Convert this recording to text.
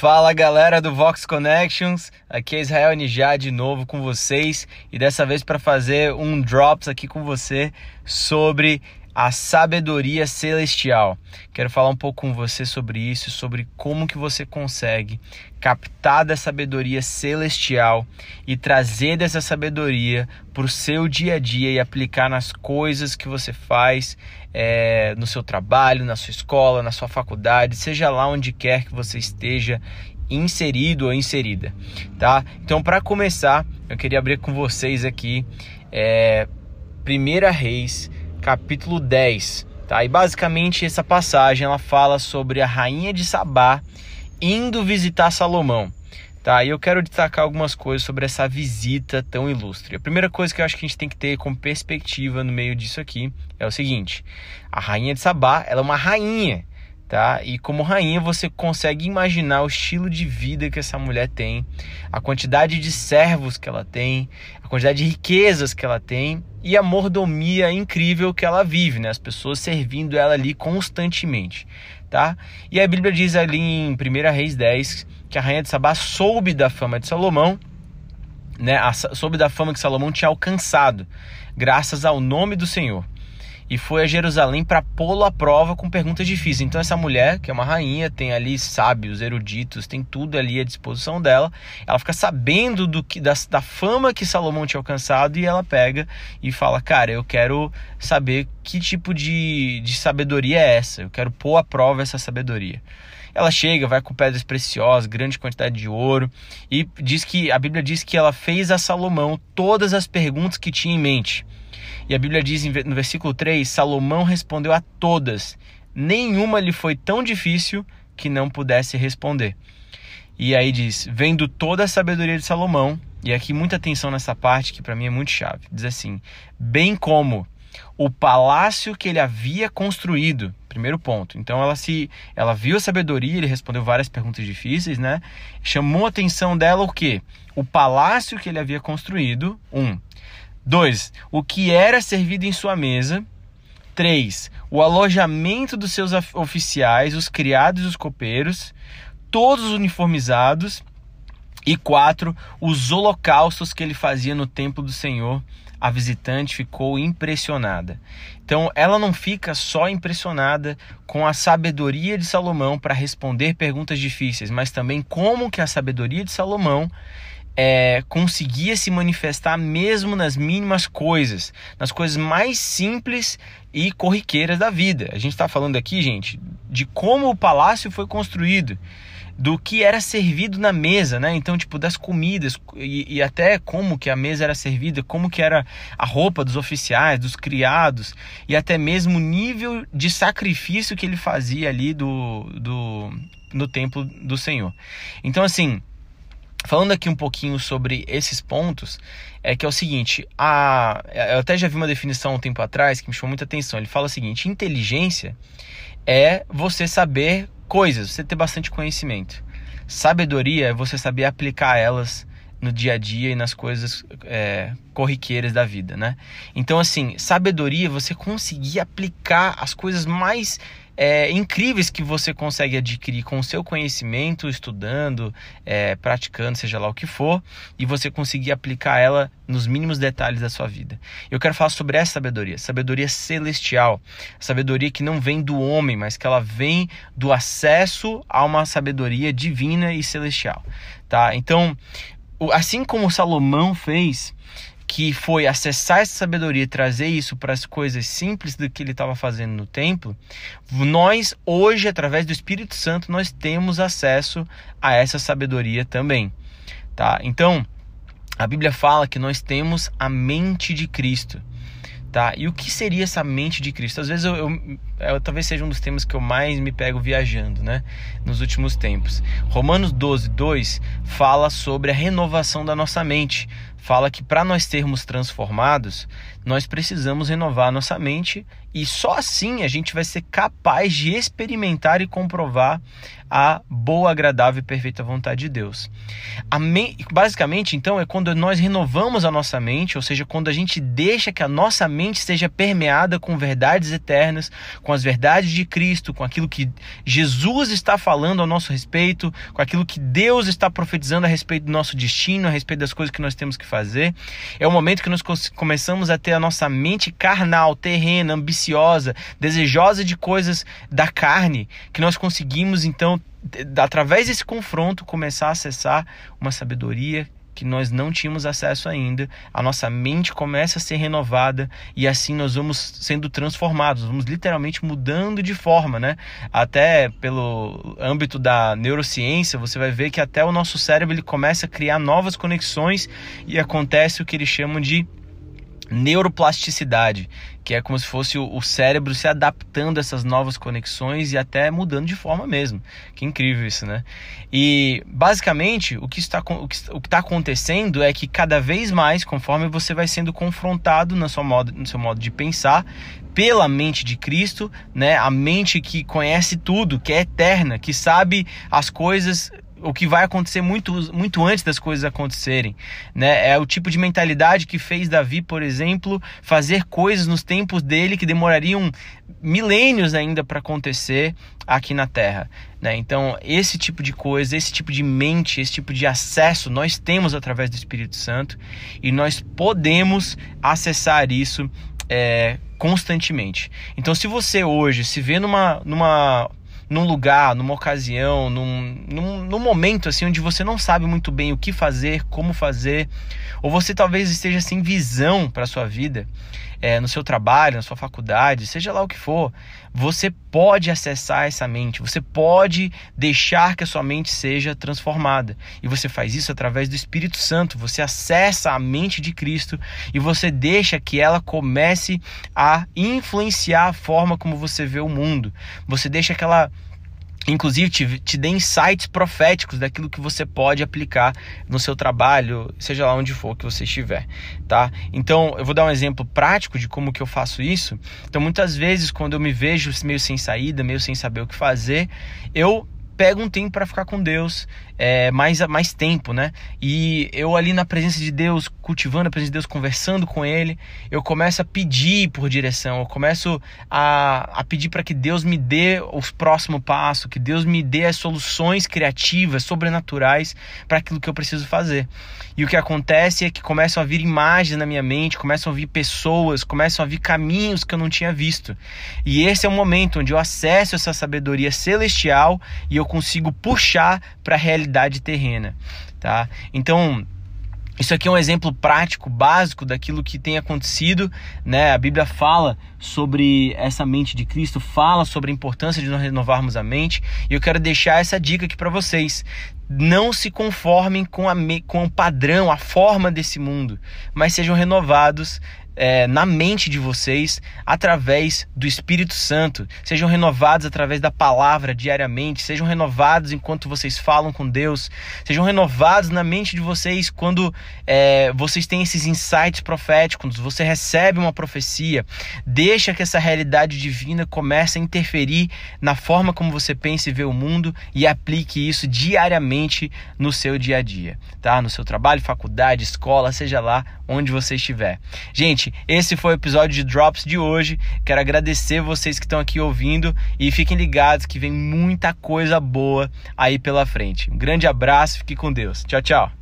Fala galera do Vox Connections, aqui é Israel Nijá de novo com vocês. E dessa vez para fazer um drops aqui com você sobre a sabedoria celestial. Quero falar um pouco com você sobre isso, sobre como que você consegue captar da sabedoria celestial e trazer dessa sabedoria para o seu dia a dia e aplicar nas coisas que você faz é, no seu trabalho, na sua escola, na sua faculdade, seja lá onde quer que você esteja inserido ou inserida, tá? Então, para começar, eu queria abrir com vocês aqui é, Primeira Reis capítulo 10. Tá? E basicamente essa passagem ela fala sobre a rainha de Sabá indo visitar Salomão. Tá, e eu quero destacar algumas coisas sobre essa visita tão ilustre. A primeira coisa que eu acho que a gente tem que ter como perspectiva no meio disso aqui é o seguinte: a rainha de Sabá, ela é uma rainha, tá? E como rainha você consegue imaginar o estilo de vida que essa mulher tem, a quantidade de servos que ela tem, a quantidade de riquezas que ela tem e a mordomia incrível que ela vive, né? As pessoas servindo ela ali constantemente, tá? E a Bíblia diz ali em 1 Reis 10 que a rainha de Sabá soube da fama de Salomão, né? Soube da fama que Salomão tinha alcançado, graças ao nome do Senhor e foi a Jerusalém para pô-lo à prova com perguntas difíceis. Então essa mulher, que é uma rainha, tem ali sábios, eruditos, tem tudo ali à disposição dela. Ela fica sabendo do que da, da fama que Salomão tinha alcançado e ela pega e fala: "Cara, eu quero saber que tipo de, de sabedoria é essa. Eu quero pôr à prova essa sabedoria." Ela chega, vai com pedras preciosas, grande quantidade de ouro, e diz que a Bíblia diz que ela fez a Salomão todas as perguntas que tinha em mente. E a Bíblia diz no versículo 3: Salomão respondeu a todas, nenhuma lhe foi tão difícil que não pudesse responder. E aí diz: vendo toda a sabedoria de Salomão, e aqui muita atenção nessa parte que para mim é muito chave. Diz assim: bem como o palácio que ele havia construído. Primeiro ponto. Então ela se ela viu a sabedoria, ele respondeu várias perguntas difíceis, né? Chamou a atenção dela o quê? O palácio que ele havia construído, um. 2. O que era servido em sua mesa. 3. O alojamento dos seus oficiais, os criados e os copeiros, todos uniformizados. E 4. Os holocaustos que ele fazia no templo do Senhor. A visitante ficou impressionada. Então, ela não fica só impressionada com a sabedoria de Salomão para responder perguntas difíceis, mas também como que a sabedoria de Salomão é, conseguia se manifestar mesmo nas mínimas coisas, nas coisas mais simples e corriqueiras da vida. A gente está falando aqui, gente, de como o palácio foi construído, do que era servido na mesa, né? Então, tipo, das comidas e, e, até como que a mesa era servida, como que era a roupa dos oficiais, dos criados e até mesmo o nível de sacrifício que ele fazia ali do, do no templo do Senhor. Então, assim, Falando aqui um pouquinho sobre esses pontos, é que é o seguinte, a, eu até já vi uma definição um tempo atrás que me chamou muita atenção. Ele fala o seguinte: inteligência é você saber coisas, você ter bastante conhecimento. Sabedoria é você saber aplicar elas no dia a dia e nas coisas é, corriqueiras da vida, né? Então, assim, sabedoria é você conseguir aplicar as coisas mais é, incríveis que você consegue adquirir com o seu conhecimento, estudando, é, praticando, seja lá o que for, e você conseguir aplicar ela nos mínimos detalhes da sua vida. Eu quero falar sobre essa sabedoria, sabedoria celestial, sabedoria que não vem do homem, mas que ela vem do acesso a uma sabedoria divina e celestial, tá? Então, assim como Salomão fez, que foi acessar essa sabedoria e trazer isso para as coisas simples do que ele estava fazendo no templo, nós hoje, através do Espírito Santo, nós temos acesso a essa sabedoria também, tá? Então, a Bíblia fala que nós temos a mente de Cristo. Tá? E o que seria essa mente de Cristo? Às vezes eu, eu, eu, talvez seja um dos temas que eu mais me pego viajando, né? Nos últimos tempos. Romanos 12, 2 fala sobre a renovação da nossa mente, fala que para nós termos transformados, nós precisamos renovar nossa mente e só assim a gente vai ser capaz de experimentar e comprovar a boa, agradável e perfeita vontade de Deus. Me... Basicamente, então, é quando nós renovamos a nossa mente, ou seja, quando a gente deixa que a nossa mente seja permeada com verdades eternas, com as verdades de Cristo, com aquilo que Jesus está falando ao nosso respeito, com aquilo que Deus está profetizando a respeito do nosso destino, a respeito das coisas que nós temos que fazer. É o momento que nós começamos a ter a nossa mente carnal, terrena, ambiciosa, desejosa de coisas da carne, que nós conseguimos então através desse confronto começar a acessar uma sabedoria que nós não tínhamos acesso ainda, a nossa mente começa a ser renovada e assim nós vamos sendo transformados, vamos literalmente mudando de forma, né? Até pelo âmbito da neurociência, você vai ver que até o nosso cérebro ele começa a criar novas conexões e acontece o que eles chamam de neuroplasticidade, que é como se fosse o cérebro se adaptando a essas novas conexões e até mudando de forma mesmo. Que incrível isso, né? E basicamente o que está o que está acontecendo é que cada vez mais, conforme você vai sendo confrontado no seu modo, no seu modo de pensar, pela mente de Cristo, né? A mente que conhece tudo, que é eterna, que sabe as coisas o que vai acontecer muito, muito antes das coisas acontecerem. Né? É o tipo de mentalidade que fez Davi, por exemplo, fazer coisas nos tempos dele que demorariam milênios ainda para acontecer aqui na Terra. Né? Então, esse tipo de coisa, esse tipo de mente, esse tipo de acesso nós temos através do Espírito Santo e nós podemos acessar isso é, constantemente. Então, se você hoje se vê numa, numa num lugar, numa ocasião, num, num, num, momento assim onde você não sabe muito bem o que fazer, como fazer, ou você talvez esteja sem visão para sua vida, é, no seu trabalho, na sua faculdade, seja lá o que for, você pode acessar essa mente, você pode deixar que a sua mente seja transformada. E você faz isso através do Espírito Santo. Você acessa a mente de Cristo e você deixa que ela comece a influenciar a forma como você vê o mundo. Você deixa que ela inclusive te, te dê insights proféticos daquilo que você pode aplicar no seu trabalho, seja lá onde for que você estiver, tá? Então, eu vou dar um exemplo prático de como que eu faço isso. Então, muitas vezes quando eu me vejo meio sem saída, meio sem saber o que fazer, eu pego um tempo para ficar com Deus, é, mais, mais tempo, né? E eu ali na presença de Deus, cultivando a presença de Deus, conversando com Ele, eu começo a pedir por direção, eu começo a, a pedir para que Deus me dê os próximos passos, que Deus me dê as soluções criativas, sobrenaturais para aquilo que eu preciso fazer. E o que acontece é que começam a vir imagens na minha mente, começam a vir pessoas, começam a vir caminhos que eu não tinha visto. E esse é o momento onde eu acesso essa sabedoria celestial e eu consigo puxar para a realidade terrena, tá? Então, isso aqui é um exemplo prático, básico daquilo que tem acontecido, né? A Bíblia fala sobre essa mente de Cristo, fala sobre a importância de nós renovarmos a mente, e eu quero deixar essa dica aqui para vocês. Não se conformem com, a, com o padrão, a forma desse mundo, mas sejam renovados é, na mente de vocês através do Espírito Santo. Sejam renovados através da palavra diariamente. Sejam renovados enquanto vocês falam com Deus. Sejam renovados na mente de vocês quando é, vocês têm esses insights proféticos. Você recebe uma profecia. Deixa que essa realidade divina comece a interferir na forma como você pensa e vê o mundo e aplique isso diariamente no seu dia a dia, tá? No seu trabalho, faculdade, escola, seja lá onde você estiver. Gente, esse foi o episódio de Drops de hoje. Quero agradecer vocês que estão aqui ouvindo e fiquem ligados que vem muita coisa boa aí pela frente. Um grande abraço, fique com Deus. Tchau, tchau.